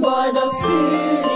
我都死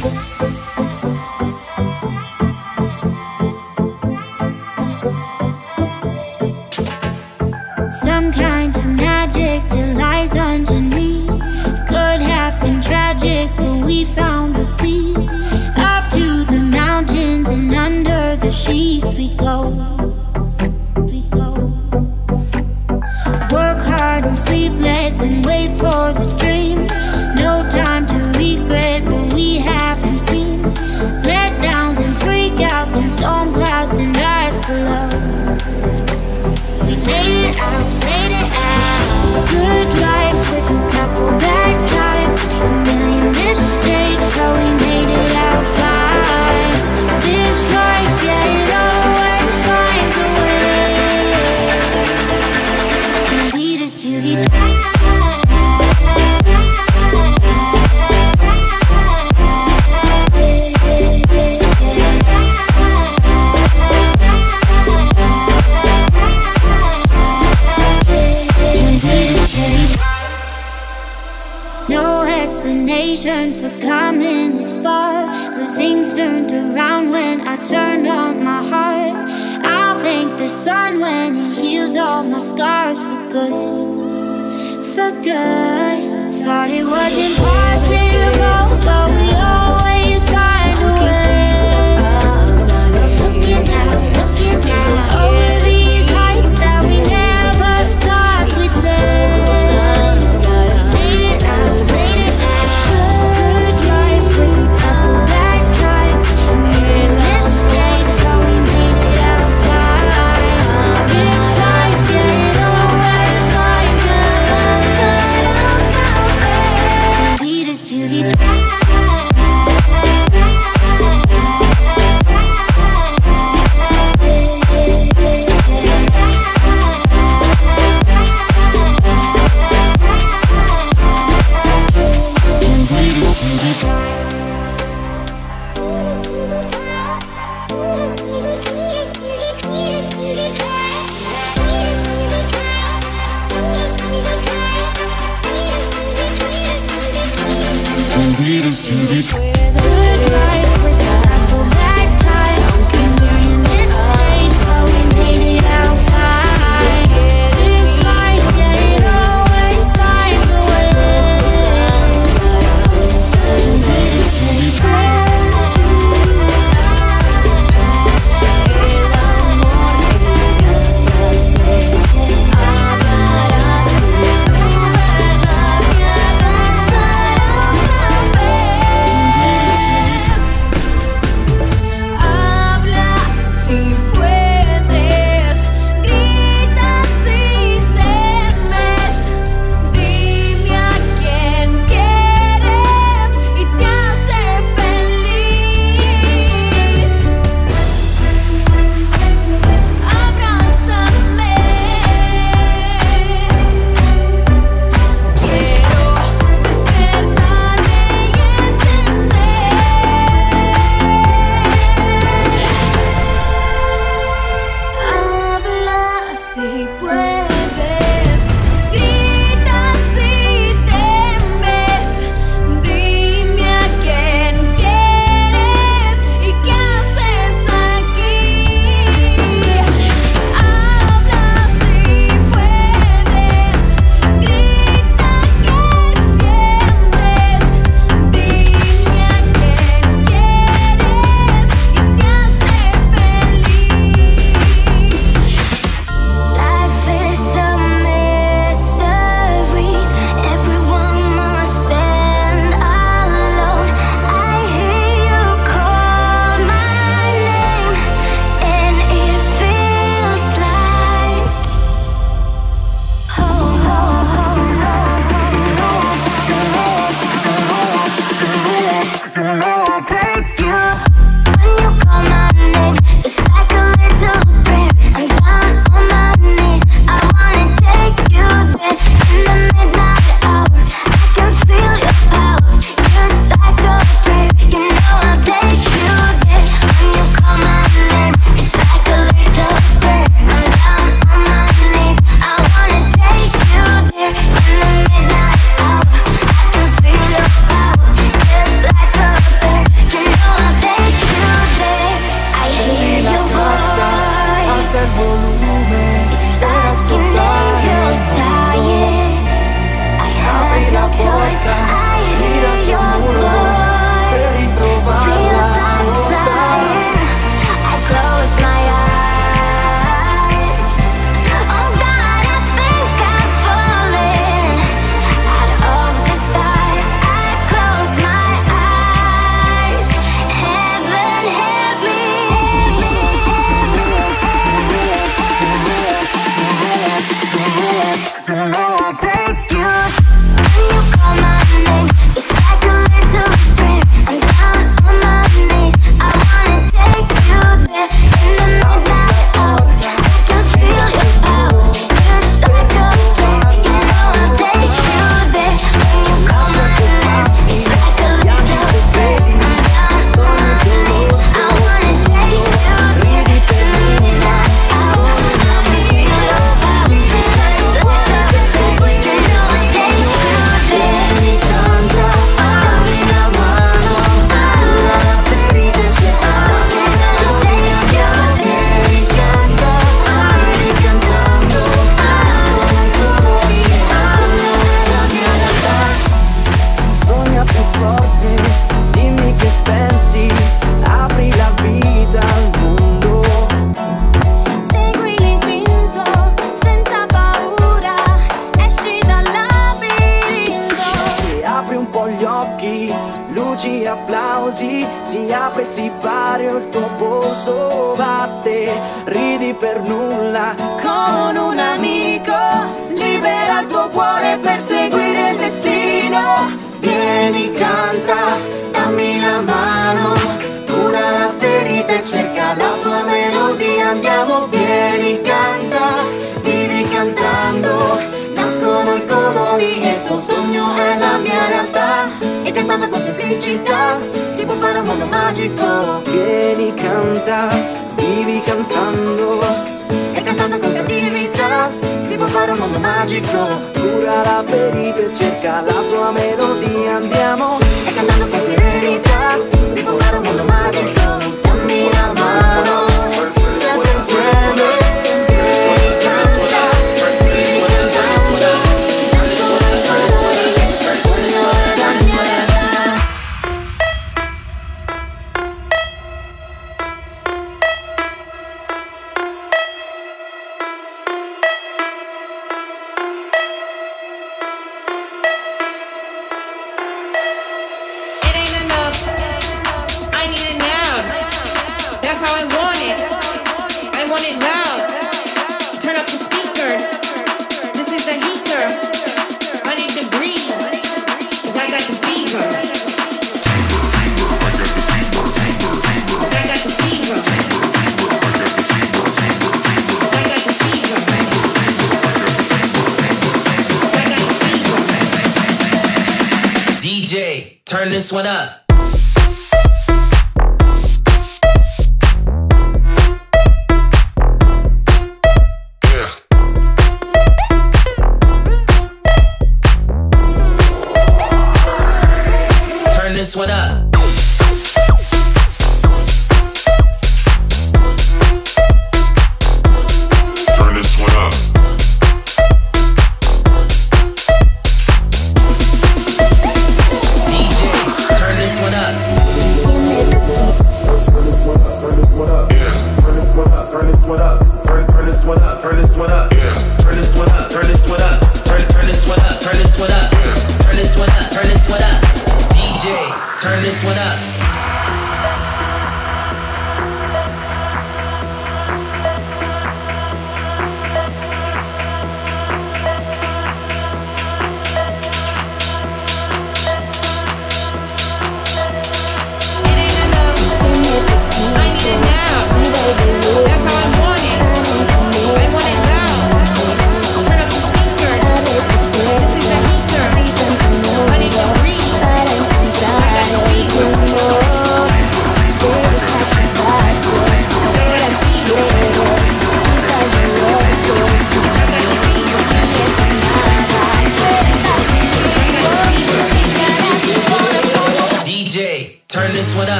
drehen. Some cantando con semplicità si può fare un mondo magico. Vieni canta, vivi cantando. E cantando con creatività si può fare un mondo magico. Cura la ferita e cerca la tua melodia, andiamo. E cantando con serenità si può fare un mondo magico. Dammi la mano.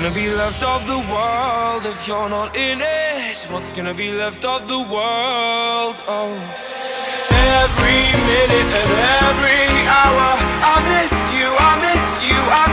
gonna be left of the world if you're not in it? What's gonna be left of the world? Oh, every minute and every hour, I miss you, I miss you, I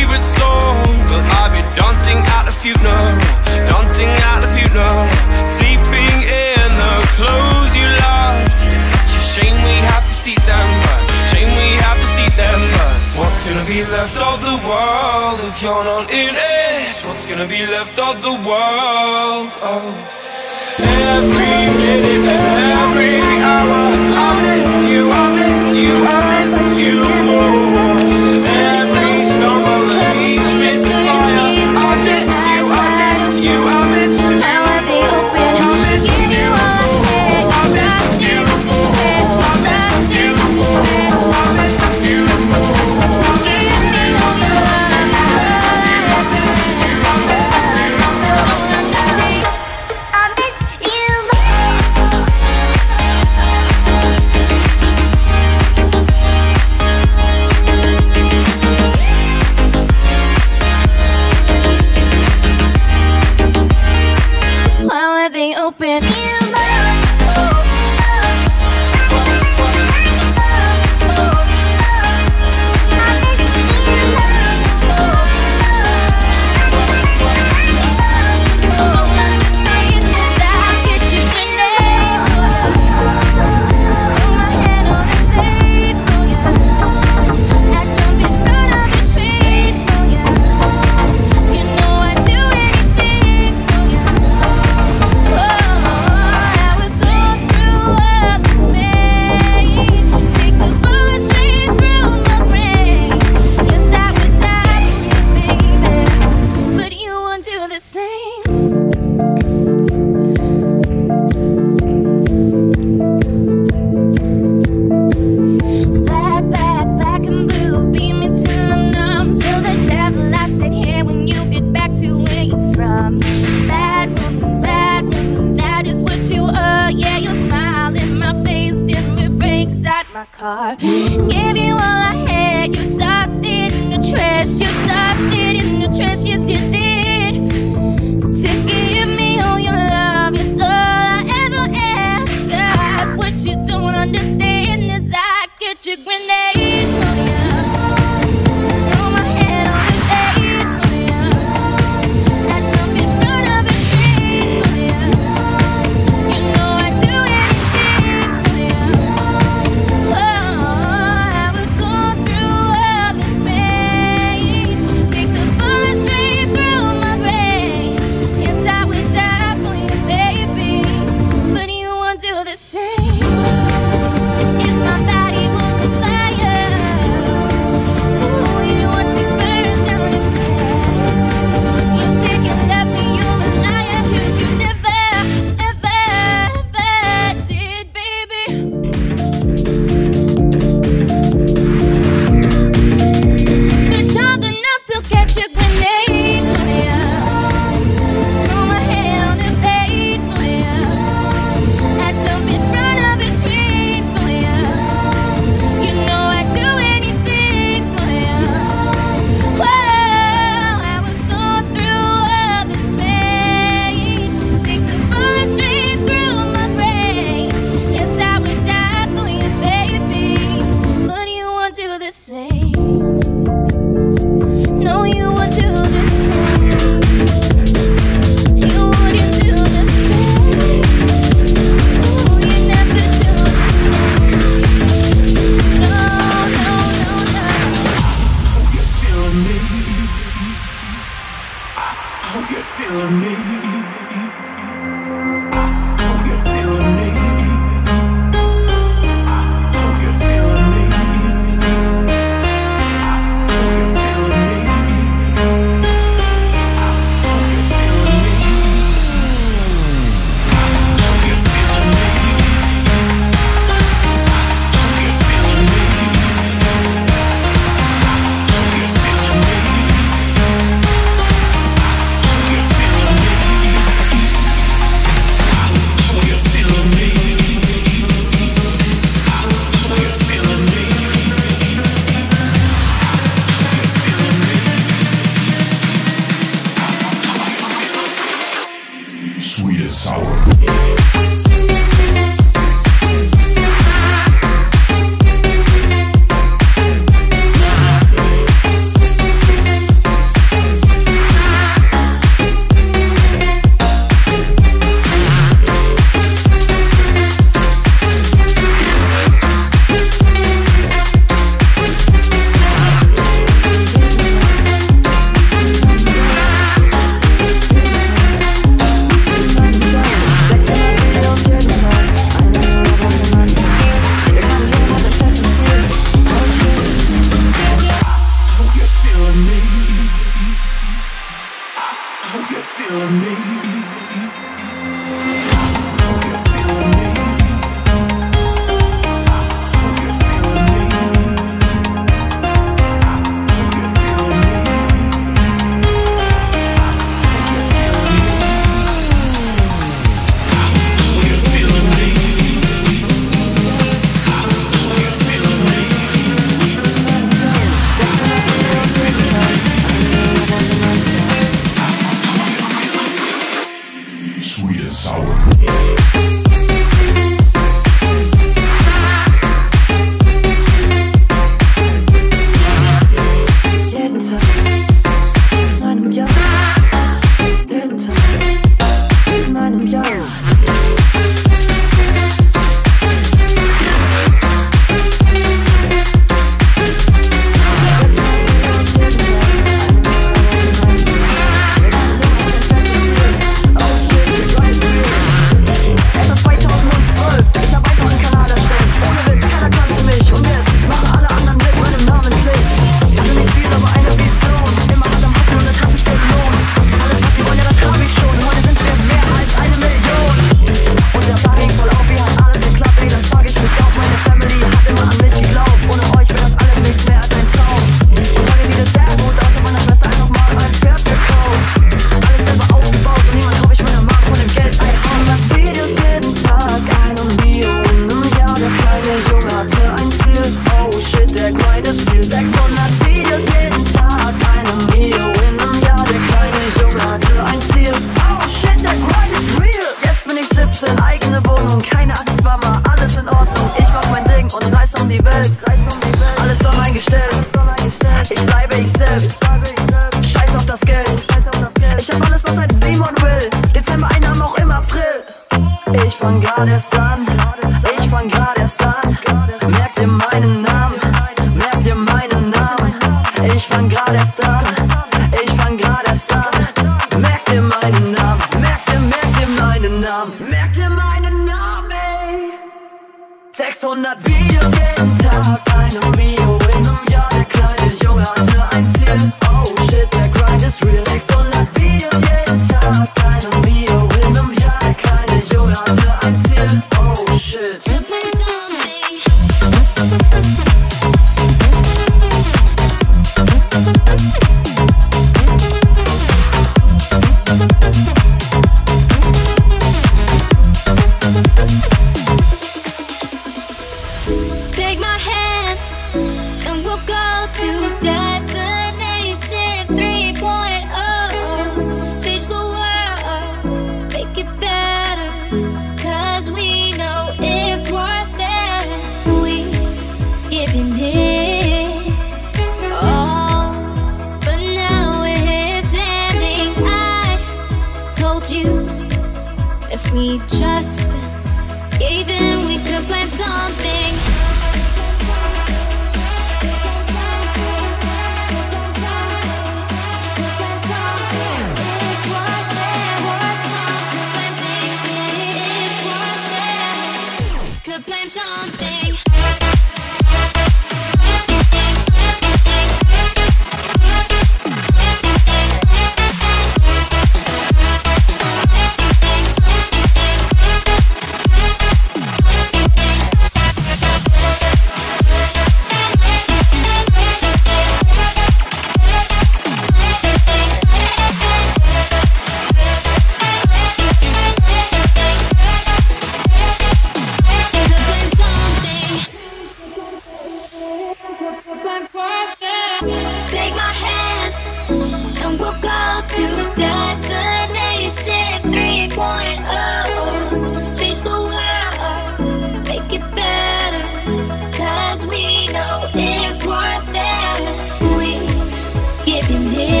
in.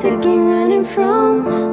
stuck in running from.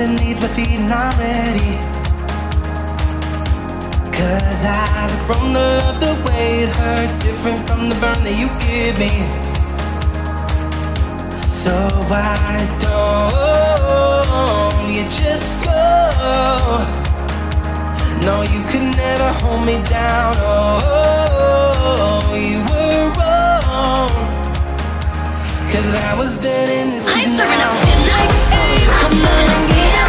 underneath my feet and I'm ready. Cause I've grown to love the way it hurts, different from the burn that you give me. So why don't you just go? No, you could never hold me down. Oh, you were wrong. Cause I was then and this I is now. feeling good.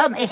Bekomm ich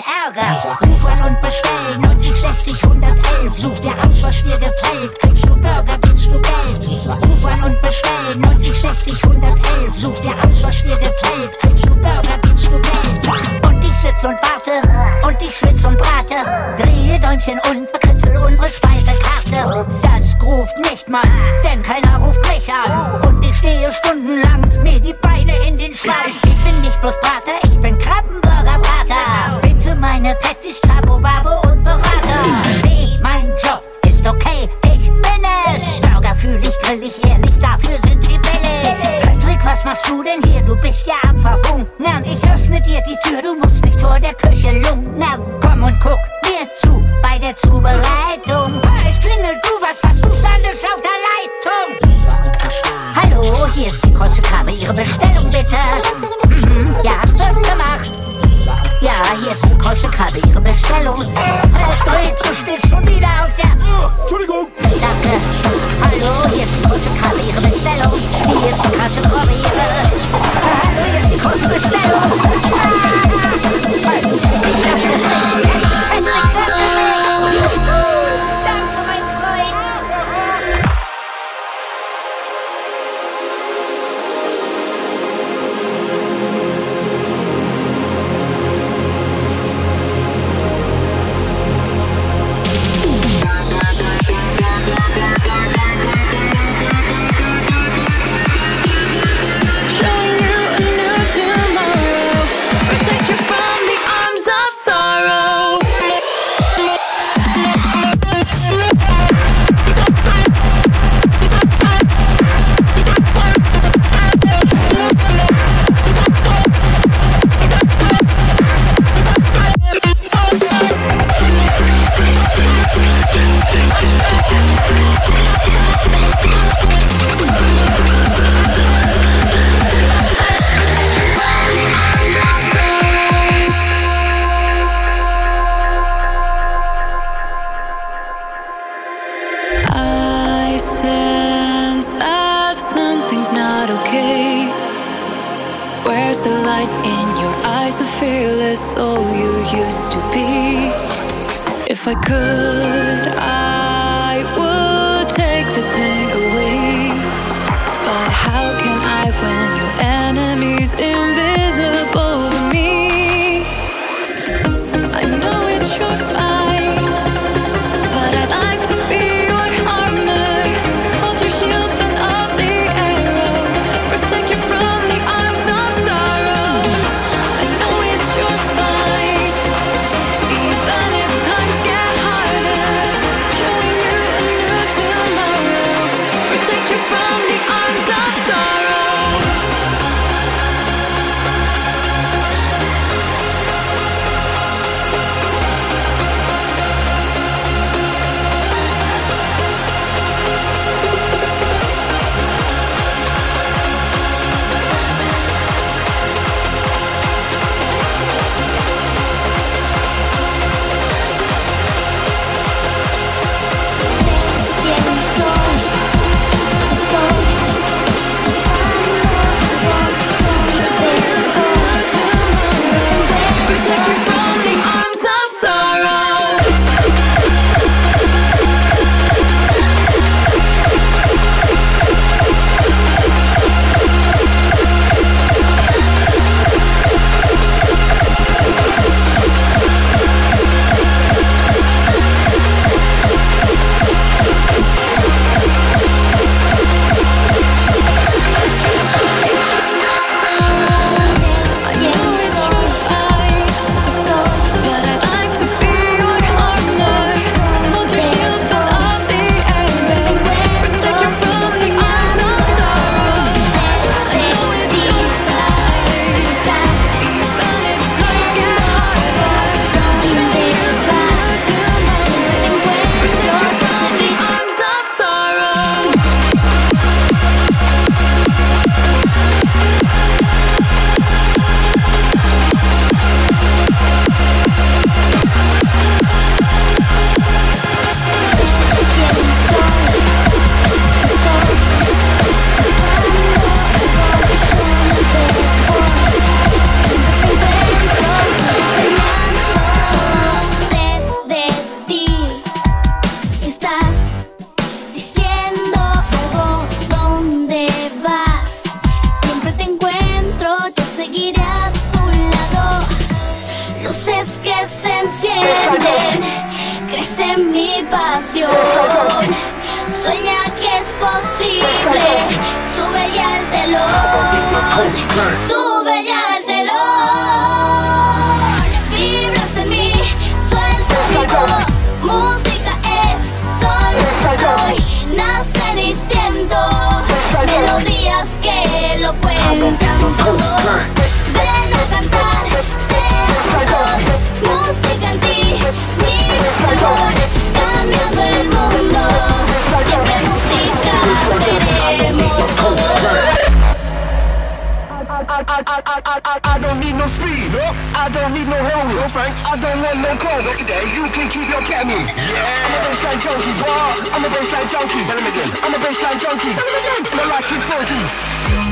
I, don't need no speed. I don't need no hurry, no thanks. I don't need no cover today. You can keep your cat. Yeah. I'm a bassline junkie, bro. I'm a bassline junkie. Tell him again. I'm a bassline junkie. Tell him again. And I like it funky.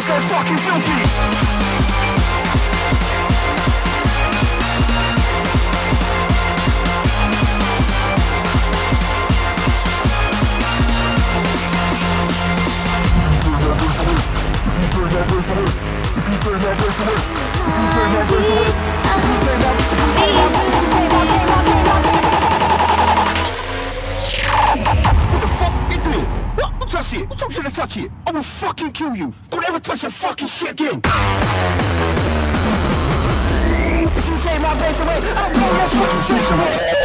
face, they're fucking filthy. What the fuck you doing? What touch it? Don't you to touch it? I will fucking kill you never touch your fucking shit again. If you take my away, I'll blow your fucking face away.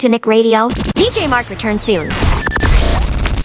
To Nick Radio. DJ Mark returns soon